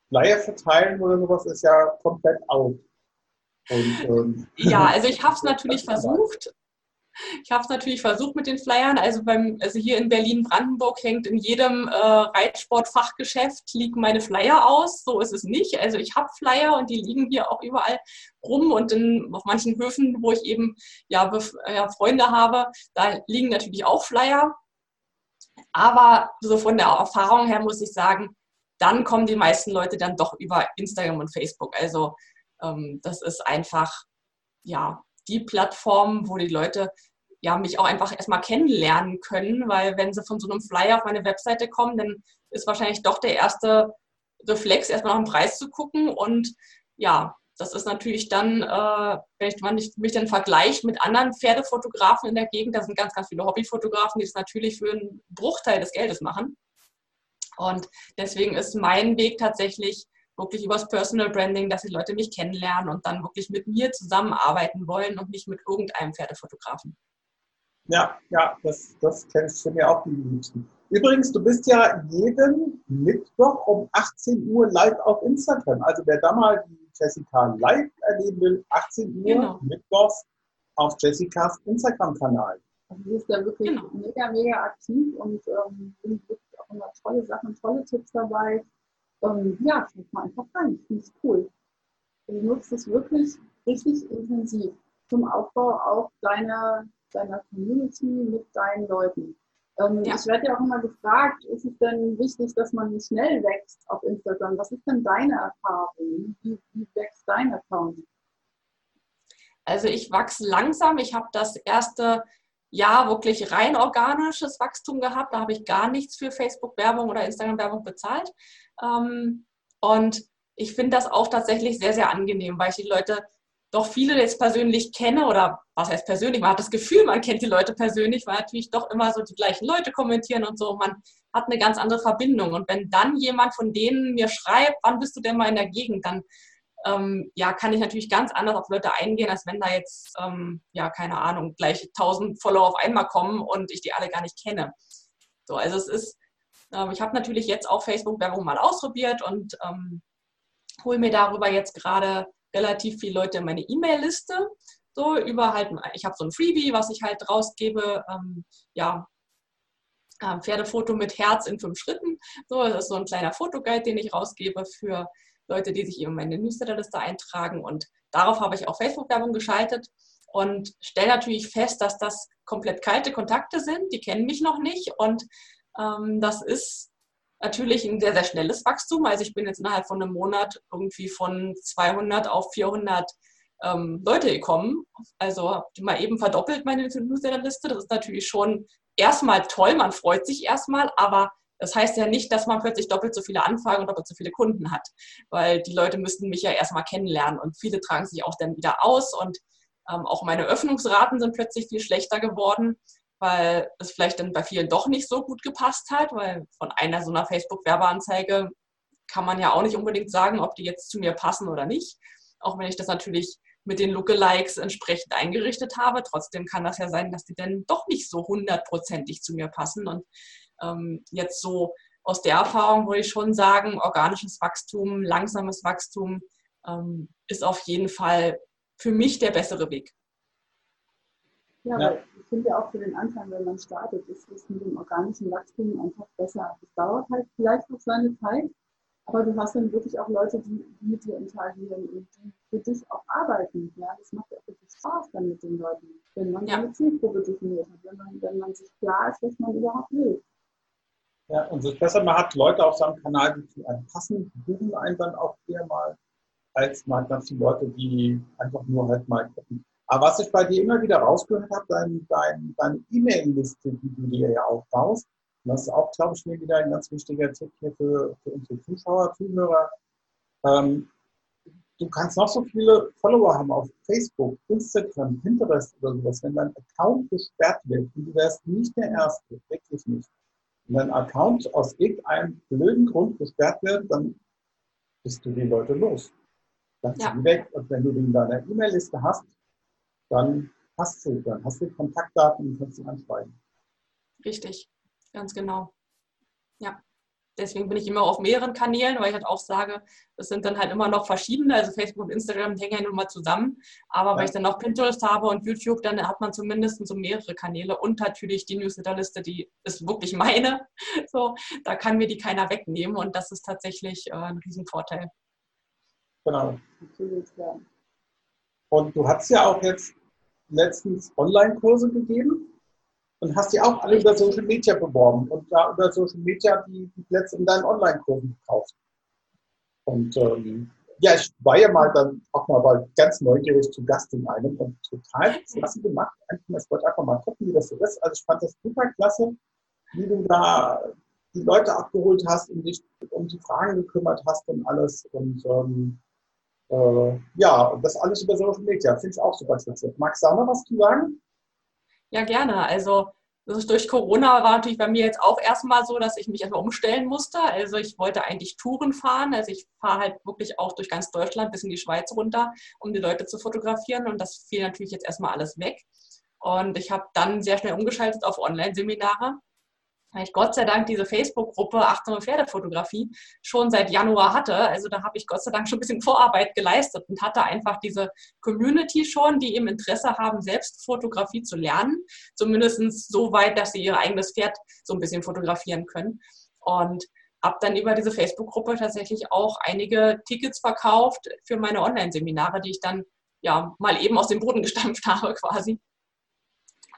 Speaker 1: Flyer verteilen oder sowas ist ja komplett out.
Speaker 2: Und, ähm, ja, also ich habe es natürlich versucht. Ich habe es natürlich versucht mit den Flyern. Also, beim, also hier in Berlin-Brandenburg hängt in jedem äh, Reitsportfachgeschäft liegen meine Flyer aus. So ist es nicht. Also ich habe Flyer und die liegen hier auch überall rum und in, auf manchen Höfen, wo ich eben ja, ja, Freunde habe, da liegen natürlich auch Flyer. Aber so von der Erfahrung her muss ich sagen, dann kommen die meisten Leute dann doch über Instagram und Facebook. Also das ist einfach, ja, die Plattform, wo die Leute ja, mich auch einfach erstmal kennenlernen können, weil wenn sie von so einem Flyer auf meine Webseite kommen, dann ist wahrscheinlich doch der erste Reflex, erstmal nach dem Preis zu gucken und ja, das ist natürlich dann, äh, wenn man mich dann vergleicht mit anderen Pferdefotografen in der Gegend, da sind ganz, ganz viele Hobbyfotografen, die es natürlich für einen Bruchteil des Geldes machen. Und deswegen ist mein Weg tatsächlich wirklich übers Personal Branding, dass die Leute mich kennenlernen und dann wirklich mit mir zusammenarbeiten wollen und nicht mit irgendeinem Pferdefotografen.
Speaker 1: Ja, ja, das, das kennst du mir auch die liebsten. Übrigens, du bist ja jeden Mittwoch um 18 Uhr live auf Instagram. Also wer da mal die Jessica live erleben will, 18 Uhr genau. Mittwochs auf Jessicas Instagram-Kanal.
Speaker 3: Also sie ist da wirklich genau. mega, mega aktiv und ähm, wirklich auch immer tolle Sachen, tolle Tipps dabei. Ähm, ja, schaut mal einfach rein. Finde ich cool. Du nutzt es wirklich richtig intensiv zum Aufbau auch deiner, deiner Community mit deinen Leuten. Ähm, ja. Ich werde ja auch immer gefragt, ist es denn wichtig, dass man schnell wächst auf Instagram? Was ist denn deine Erfahrung? Wie, wie wächst dein Account?
Speaker 2: Also ich wachse langsam. Ich habe das erste Jahr wirklich rein organisches Wachstum gehabt. Da habe ich gar nichts für Facebook-Werbung oder Instagram-Werbung bezahlt. Ähm, und ich finde das auch tatsächlich sehr, sehr angenehm, weil ich die Leute doch viele jetzt persönlich kenne oder was heißt persönlich, man hat das Gefühl, man kennt die Leute persönlich, weil natürlich doch immer so die gleichen Leute kommentieren und so. Man hat eine ganz andere Verbindung. Und wenn dann jemand von denen mir schreibt, wann bist du denn mal in der Gegend, dann ähm, ja, kann ich natürlich ganz anders auf Leute eingehen, als wenn da jetzt, ähm, ja, keine Ahnung, gleich 1000 Follower auf einmal kommen und ich die alle gar nicht kenne. So, also es ist, ähm, ich habe natürlich jetzt auch Facebook-Werbung mal ausprobiert und ähm, hole mir darüber jetzt gerade relativ viele Leute in meine E-Mail-Liste. So über halt, ich habe so ein Freebie, was ich halt rausgebe. Ähm, ja, ähm, Pferdefoto mit Herz in fünf Schritten. So, das ist so ein kleiner Fotoguide, den ich rausgebe für Leute, die sich eben in meine Newsletterliste eintragen. Und darauf habe ich auch Facebook-Werbung geschaltet und stelle natürlich fest, dass das komplett kalte Kontakte sind. Die kennen mich noch nicht und das ist natürlich ein sehr, sehr schnelles Wachstum. Also ich bin jetzt innerhalb von einem Monat irgendwie von 200 auf 400 ähm, Leute gekommen. Also mal eben verdoppelt meine Newsletterliste. Das ist natürlich schon erstmal toll, man freut sich erstmal, aber das heißt ja nicht, dass man plötzlich doppelt so viele Anfragen und doppelt so viele Kunden hat, weil die Leute müssten mich ja erstmal kennenlernen und viele tragen sich auch dann wieder aus und ähm, auch meine Öffnungsraten sind plötzlich viel schlechter geworden weil es vielleicht dann bei vielen doch nicht so gut gepasst hat, weil von einer so einer Facebook-Werbeanzeige kann man ja auch nicht unbedingt sagen, ob die jetzt zu mir passen oder nicht. Auch wenn ich das natürlich mit den Lookalikes entsprechend eingerichtet habe. Trotzdem kann das ja sein, dass die dann doch nicht so hundertprozentig zu mir passen. Und ähm, jetzt so aus der Erfahrung würde ich schon sagen, organisches Wachstum, langsames Wachstum ähm, ist auf jeden Fall für mich der bessere Weg.
Speaker 3: Ja, ja. weil ich finde ja auch für den Anfang, wenn man startet, ist es mit dem organischen Wachstum einfach besser. Es dauert halt vielleicht noch seine Zeit, aber du hast dann wirklich auch Leute, die, mit dir interagieren und die für dich auch arbeiten. Ja, das macht ja auch wirklich Spaß dann mit den Leuten, wenn man ja. eine Zielgruppe definiert hat, wenn man, wenn man sich klar ist, was man überhaupt will.
Speaker 1: Ja, und es ist besser, man hat Leute auf seinem Kanal, die zu einem passen, buchen einen dann auch eher mal, als mal ganz viele Leute, die einfach nur halt mal gucken. Aber was ich bei dir immer wieder rausgehört habe, dein, dein, deine E-Mail-Liste, die du dir ja aufbaust, das ist auch, glaube ich, mir wieder ein ganz wichtiger Tipp hier für, für unsere Zuschauer, Zuhörer. Ähm, du kannst noch so viele Follower haben auf Facebook, Instagram, Pinterest oder sowas. Wenn dein Account gesperrt wird, und du wärst nicht der Erste, wirklich nicht. Wenn dein Account aus irgendeinem blöden Grund gesperrt wird, dann bist du die Leute los. Dann ja. sind weg. Und wenn du die in deiner E-Mail-Liste hast, dann hast du, dann hast du Kontaktdaten und kannst sie anschreiben.
Speaker 2: Richtig, ganz genau. Ja. Deswegen bin ich immer auf mehreren Kanälen, weil ich halt auch sage, es sind dann halt immer noch verschiedene, also Facebook und Instagram hängen ja nun mal zusammen. Aber ja. weil ich dann noch Pinterest habe und YouTube, dann hat man zumindest so mehrere Kanäle und natürlich die Newsletterliste, die ist wirklich meine. So, da kann mir die keiner wegnehmen und das ist tatsächlich äh, ein Riesenvorteil.
Speaker 1: Genau. Und du hast ja auch jetzt letztens Online-Kurse gegeben und hast die auch alle über Social Media beworben und da über Social Media die, die Plätze in deinen Online-Kursen gekauft. Und ähm, ja, ich war ja mal dann auch mal ganz neugierig zu Gast in einem und total klasse gemacht. Ich wollte einfach mal gucken, wie das so ist. Also ich fand das super klasse, wie du da die Leute abgeholt hast und dich um die Fragen gekümmert hast und alles. Und ähm, äh, ja, und das alles über Social Media. Finde ich auch super klasse. Magst du da noch was zu sagen?
Speaker 2: Ja, gerne. Also durch Corona war natürlich bei mir jetzt auch erstmal so, dass ich mich erstmal umstellen musste. Also ich wollte eigentlich Touren fahren. Also ich fahre halt wirklich auch durch ganz Deutschland bis in die Schweiz runter, um die Leute zu fotografieren. Und das fiel natürlich jetzt erstmal alles weg. Und ich habe dann sehr schnell umgeschaltet auf Online-Seminare weil ich Gott sei Dank diese Facebook-Gruppe Achtsame Pferdefotografie schon seit Januar hatte. Also da habe ich Gott sei Dank schon ein bisschen Vorarbeit geleistet und hatte einfach diese Community schon, die eben Interesse haben, selbst Fotografie zu lernen. Zumindest so weit, dass sie ihr eigenes Pferd so ein bisschen fotografieren können. Und habe dann über diese Facebook-Gruppe tatsächlich auch einige Tickets verkauft für meine Online-Seminare, die ich dann ja mal eben aus dem Boden gestampft habe quasi.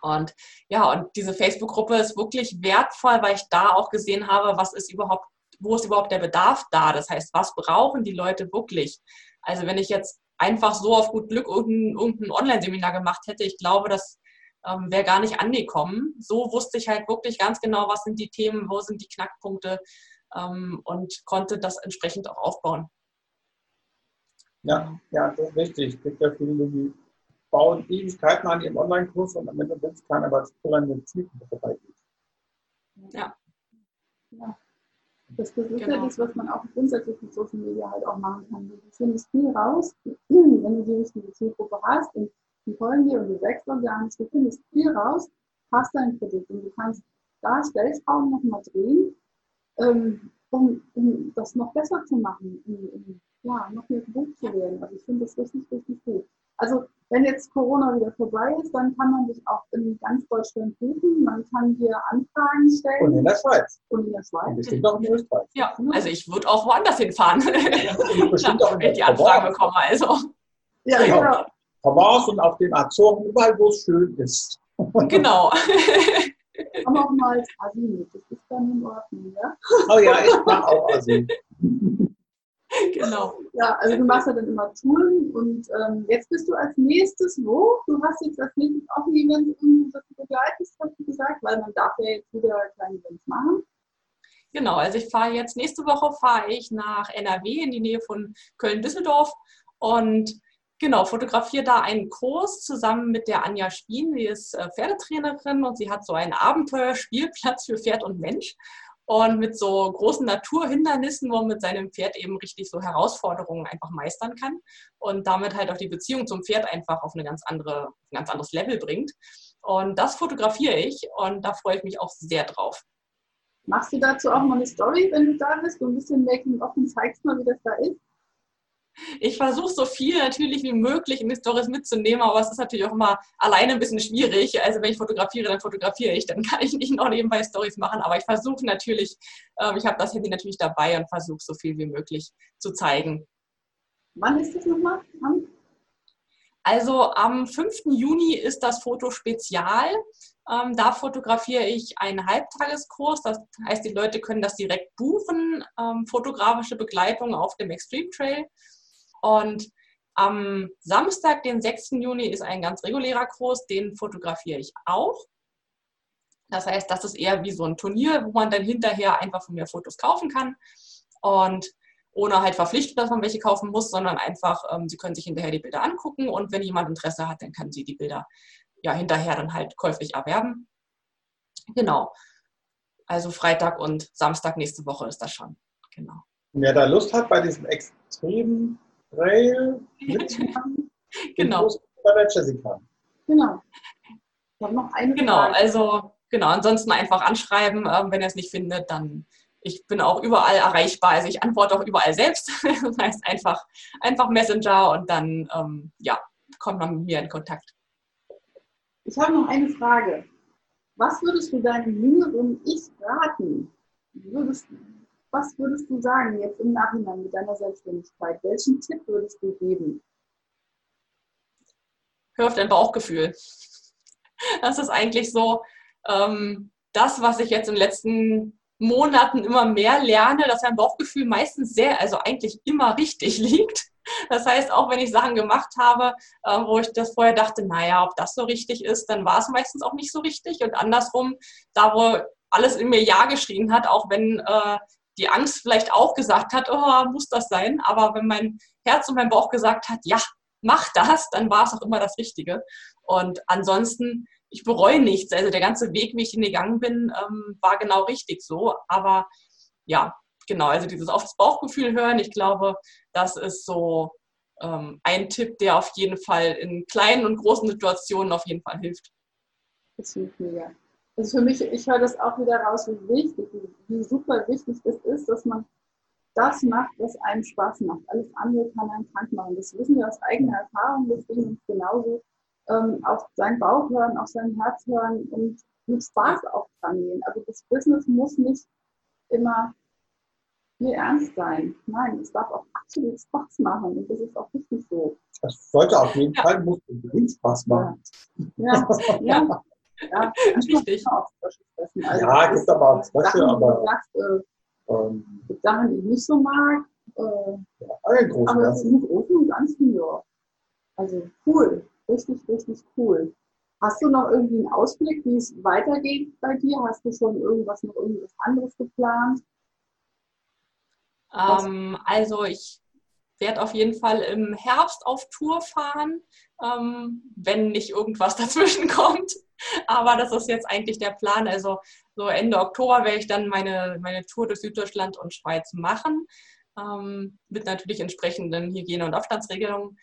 Speaker 2: Und ja, und diese Facebook-Gruppe ist wirklich wertvoll, weil ich da auch gesehen habe, was ist überhaupt, wo ist überhaupt der Bedarf da? Das heißt, was brauchen die Leute wirklich? Also wenn ich jetzt einfach so auf gut Glück irgendein, Online-Seminar gemacht hätte, ich glaube, das ähm, wäre gar nicht angekommen. So wusste ich halt wirklich ganz genau, was sind die Themen, wo sind die Knackpunkte ähm, und konnte das entsprechend auch aufbauen.
Speaker 1: Ja, ja, das ist richtig. Es gibt ja viele, die bauen Ewigkeiten an ihrem Online-Kurs und am Ende will es keiner, weil es zu lange Zielgruppe vorbeigeht.
Speaker 3: Ja. ja. Das, das ist genau. ja das, was man auch grundsätzlich mit Social Media halt auch machen kann. Du findest viel raus, wenn du die richtige Zielgruppe hast und die folgen dir und du wächst organisch, du findest viel raus, hast dein Produkt und du kannst da Stellschrauben nochmal drehen, ähm, um, um das noch besser zu machen, um, um ja, noch mehr gebucht zu werden. Also ich finde das richtig, richtig gut. Also wenn jetzt Corona wieder vorbei ist, dann kann man sich auch in ganz Deutschland buchen. Man kann hier Anfragen stellen.
Speaker 1: Und in der Schweiz.
Speaker 3: Und in der Schweiz. Und
Speaker 1: bestimmt auch in Österreich.
Speaker 2: Ja, also ich würde auch woanders hinfahren. bestimmt auch wenn ich die Anfrage bekomme. Also.
Speaker 1: Ja, genau. genau. Provence und auf den Azoren, überall, wo es schön ist.
Speaker 2: Genau.
Speaker 3: Komm auch mal als Asi mit. Das ist dann in Ordnung, ja?
Speaker 1: Oh ja, ich mache auch Asi.
Speaker 2: genau.
Speaker 3: Ja, also du machst ja dann immer Touren und ähm, jetzt bist du als nächstes wo? Du hast jetzt als nächstes auch ein Event, das du begleitest, hast du gesagt, weil man darf ja jetzt wieder kleine Events machen.
Speaker 2: Genau, also ich fahre jetzt nächste Woche fahre ich nach NRW in die Nähe von Köln-Düsseldorf und genau, fotografiere da einen Kurs zusammen mit der Anja Spien, die ist äh, Pferdetrainerin und sie hat so einen Abenteuerspielplatz für Pferd und Mensch und mit so großen Naturhindernissen, wo man mit seinem Pferd eben richtig so Herausforderungen einfach meistern kann und damit halt auch die Beziehung zum Pferd einfach auf eine ganz andere, ein ganz anderes Level bringt. Und das fotografiere ich und da freue ich mich auch sehr drauf.
Speaker 3: Machst du dazu auch mal eine Story, wenn du da bist, so ein bisschen Making-of und zeigst mal, wie das da ist?
Speaker 2: Ich versuche so viel natürlich wie möglich in die Stories mitzunehmen, aber es ist natürlich auch immer alleine ein bisschen schwierig. Also wenn ich fotografiere, dann fotografiere ich, dann kann ich nicht noch nebenbei Stories machen, aber ich versuche natürlich, ähm, ich habe das Handy natürlich dabei und versuche so viel wie möglich zu zeigen.
Speaker 3: Wann ist das nochmal?
Speaker 2: Also am 5. Juni ist das Foto spezial. Ähm, da fotografiere ich einen Halbtageskurs. Das heißt, die Leute können das direkt buchen. Ähm, fotografische Begleitung auf dem Extreme Trail. Und am Samstag, den 6. Juni, ist ein ganz regulärer Kurs, den fotografiere ich auch. Das heißt, das ist eher wie so ein Turnier, wo man dann hinterher einfach von mir Fotos kaufen kann. Und ohne halt verpflichtet, dass man welche kaufen muss, sondern einfach, ähm, Sie können sich hinterher die Bilder angucken und wenn jemand Interesse hat, dann kann Sie die Bilder ja hinterher dann halt käuflich erwerben. Genau. Also Freitag und Samstag nächste Woche ist das schon. Genau.
Speaker 1: Wer da Lust hat, bei diesem extremen Trail mitzumachen.
Speaker 2: genau.
Speaker 1: Bei der Jessica.
Speaker 3: Genau. Ich habe noch eine
Speaker 2: Genau, Frage. also genau, ansonsten einfach anschreiben, ähm, wenn ihr es nicht findet, dann ich bin auch überall erreichbar, also ich antworte auch überall selbst. das heißt einfach, einfach Messenger und dann ähm, ja, kommt man mit mir in Kontakt.
Speaker 3: Ich habe noch eine Frage. Was würdest du deinem jüngeren Ich raten? Würdest, was würdest du sagen jetzt im Nachhinein mit deiner Selbstständigkeit? Welchen Tipp würdest du geben?
Speaker 2: Hör auf dein Bauchgefühl. Das ist eigentlich so ähm, das, was ich jetzt in den letzten Monaten immer mehr lerne, dass mein Bauchgefühl meistens sehr, also eigentlich immer richtig liegt. Das heißt, auch wenn ich Sachen gemacht habe, äh, wo ich das vorher dachte, naja, ob das so richtig ist, dann war es meistens auch nicht so richtig. Und andersrum, da wo alles in mir Ja geschrien hat, auch wenn äh, die Angst vielleicht auch gesagt hat, oh, muss das sein? Aber wenn mein Herz und mein Bauch gesagt hat, ja, mach das, dann war es auch immer das Richtige. Und ansonsten, ich bereue nichts. Also der ganze Weg, wie ich ihn gegangen bin, ähm, war genau richtig so. Aber ja, genau, also dieses aufs Bauchgefühl hören, ich glaube, das ist so ähm, ein Tipp, der auf jeden Fall in kleinen und großen Situationen auf jeden Fall hilft.
Speaker 3: Das hilft mega. Also für mich, ich höre das auch wieder raus, wie wichtig, wie super wichtig das ist, dass man das macht, was einem Spaß macht. Alles andere kann einen krank machen. Das wissen wir aus eigener Erfahrung, deswegen genauso ähm, auf seinen Bauch hören, auf sein Herz hören und mit Spaß auch dran gehen. Also das Business muss nicht immer viel ernst sein. Nein, es darf auch absolut Spaß machen und das ist auch richtig so.
Speaker 1: Das sollte auf jeden Fall, muss unbedingt Spaß machen.
Speaker 3: Ja, ja, ja. ja.
Speaker 2: Richtig.
Speaker 3: Also,
Speaker 1: ja, gibt aber auch Frösche, aber.
Speaker 3: Du sagst, äh, ähm, Sachen, die ich nicht so mag. Äh,
Speaker 1: ja, aber
Speaker 3: es ist im Großen und Ganzen, ja. Also cool, richtig, richtig cool. Hast du noch irgendwie einen Ausblick, wie es weitergeht bei dir? Hast du schon irgendwas noch irgendwas anderes geplant?
Speaker 2: Ähm, also ich werde auf jeden Fall im Herbst auf Tour fahren, ähm, wenn nicht irgendwas dazwischen kommt. Aber das ist jetzt eigentlich der Plan. Also so Ende Oktober werde ich dann meine, meine Tour durch Süddeutschland und Schweiz machen. Ähm, mit natürlich entsprechenden Hygiene- und Abstandsregelungen.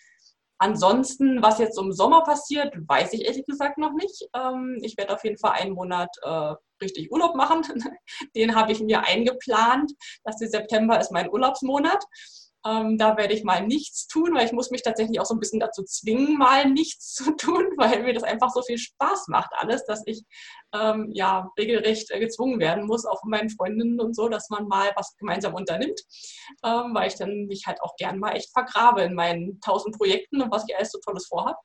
Speaker 2: Ansonsten, was jetzt im Sommer passiert, weiß ich ehrlich gesagt noch nicht. Ähm, ich werde auf jeden Fall einen Monat äh, richtig Urlaub machen. Den habe ich mir eingeplant. Das ist September ist mein Urlaubsmonat. Ähm, da werde ich mal nichts tun, weil ich muss mich tatsächlich auch so ein bisschen dazu zwingen, mal nichts zu tun, weil mir das einfach so viel Spaß macht alles, dass ich ähm, ja regelrecht äh, gezwungen werden muss, auch von meinen Freundinnen und so, dass man mal was gemeinsam unternimmt, ähm, weil ich dann mich halt auch gern mal echt vergrabe in meinen tausend Projekten und was ich alles so Tolles vorhabe.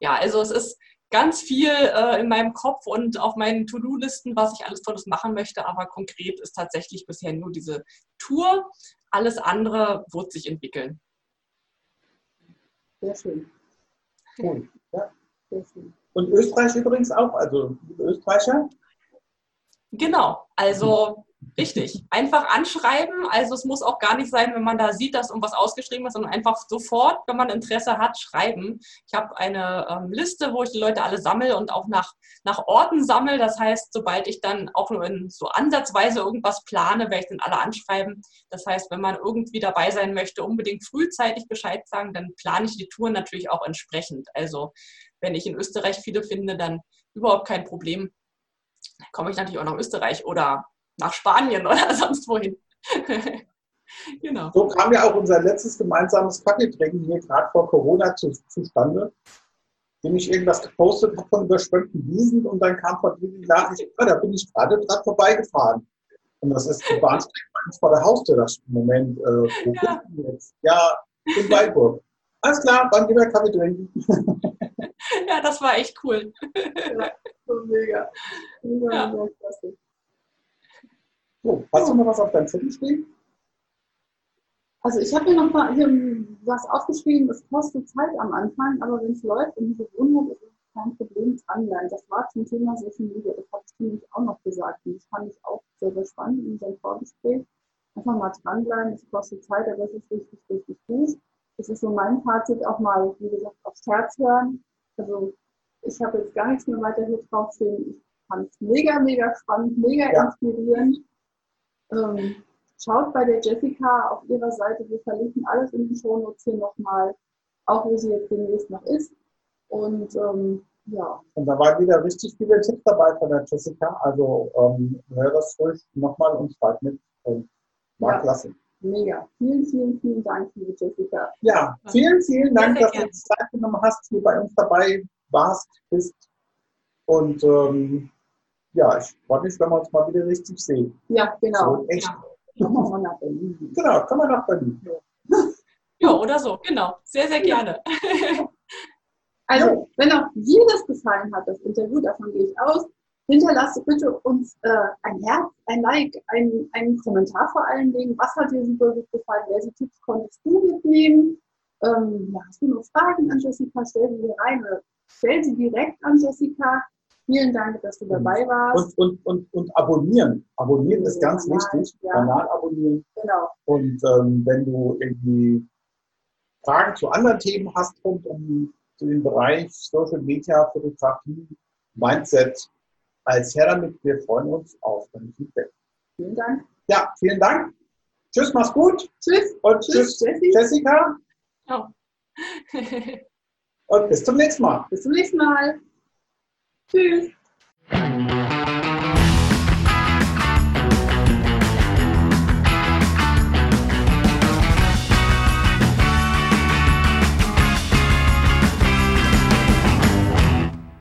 Speaker 2: Ja, also es ist ganz viel äh, in meinem Kopf und auf meinen To-Do-Listen, was ich alles Tolles machen möchte, aber konkret ist tatsächlich bisher nur diese Tour alles andere wird sich entwickeln.
Speaker 3: Sehr schön.
Speaker 1: Cool. Ja. Sehr schön. Und Österreich übrigens auch, also Österreicher?
Speaker 2: Genau, also Richtig. Einfach anschreiben. Also es muss auch gar nicht sein, wenn man da sieht, dass irgendwas ausgeschrieben ist, sondern einfach sofort, wenn man Interesse hat, schreiben. Ich habe eine ähm, Liste, wo ich die Leute alle sammle und auch nach, nach Orten sammle. Das heißt, sobald ich dann auch nur in so ansatzweise irgendwas plane, werde ich dann alle anschreiben. Das heißt, wenn man irgendwie dabei sein möchte, unbedingt frühzeitig Bescheid sagen, dann plane ich die Tour natürlich auch entsprechend. Also wenn ich in Österreich viele finde, dann überhaupt kein Problem. Dann komme ich natürlich auch nach Österreich oder nach Spanien oder sonst wohin.
Speaker 1: genau. So kam ja auch unser letztes gemeinsames Kaffeetrinken hier gerade vor Corona zu, zustande. Bin ich irgendwas gepostet habe von überschwemmten Wiesen und dann kam von dir die Nachricht, ja, da bin ich gerade dran vorbeigefahren. Und das ist die Bahnstrecke vor der Haustür, das Moment. Äh, wo ja. jetzt? Ja, in Waldburg. Alles klar, wann gehen wir Kaffee trinken?
Speaker 2: ja, das war echt cool.
Speaker 3: ja, so mega. mega, ja. mega klasse.
Speaker 1: So, hast du noch was auf deinem Zettel stehen?
Speaker 3: Also ich habe mir noch mal hier was aufgeschrieben, das kostet Zeit am Anfang, aber wenn es läuft und diese wundert, ist es kein Problem dranbleiben. Das war zum Thema Social Media, das habe ich nämlich auch noch gesagt. Und das fand ich auch sehr, sehr spannend in unserem Vorgespräch. Einfach mal dranbleiben, es kostet Zeit, aber das ist richtig, richtig gut. Das ist so mein Fazit, auch mal, wie gesagt, aufs Herz hören. Also ich habe jetzt gar nichts mehr weiter hier draufstehen. Ich fand es mega, mega spannend, mega ja. inspirierend. Ähm, schaut bei der Jessica auf ihrer Seite. Wir verlinken alles in den Shownotes hier nochmal, auch wo sie jetzt demnächst noch ist. Und ähm, ja.
Speaker 1: Und da waren wieder richtig viele Tipps dabei von der Jessica. Also ähm, hör das ruhig nochmal und schreib mit. Und war ja. klasse.
Speaker 3: Mega. Vielen, vielen, vielen Dank, liebe Jessica.
Speaker 1: Ja, vielen, vielen Dank, dass du Zeit genommen hast, hier bei uns dabei warst, bist. Und ähm, ja, ich freue mich, wenn wir uns mal wieder richtig sehen.
Speaker 3: Ja, genau. So,
Speaker 1: echt. Ja. Kommen wir nach Berlin. Genau, kommen wir nach Berlin.
Speaker 2: Ja, oder so, genau. Sehr, sehr gerne.
Speaker 3: Also, wenn auch dir das gefallen hat, das Interview, davon gehe ich aus, hinterlasse bitte uns äh, ein Herz, ein Like, ein, einen Kommentar vor allen Dingen. Was hat dir super gut gefallen? Welche Tipps konntest du mitnehmen? Ähm, ja, hast du noch Fragen an Jessica? Stell sie dir rein. Stell sie direkt an Jessica Vielen Dank, dass du dabei warst.
Speaker 1: Und, und, und, und abonnieren. Abonnieren ist ganz
Speaker 3: Kanal,
Speaker 1: wichtig.
Speaker 3: ja.
Speaker 1: Kanal abonnieren.
Speaker 3: Genau.
Speaker 1: Und ähm, wenn du irgendwie Fragen zu anderen Themen hast rund um den Bereich Social Media, Fotografie, Mindset, als her damit. Wir freuen uns auf dein Feedback.
Speaker 3: Vielen Dank.
Speaker 1: Ja, vielen Dank. Tschüss, mach's gut.
Speaker 3: Tschüss.
Speaker 1: Und
Speaker 3: Tschüss,
Speaker 1: tschüss. Jessica.
Speaker 2: Ja.
Speaker 1: Und bis zum nächsten Mal.
Speaker 3: Bis zum nächsten Mal. Tschüss.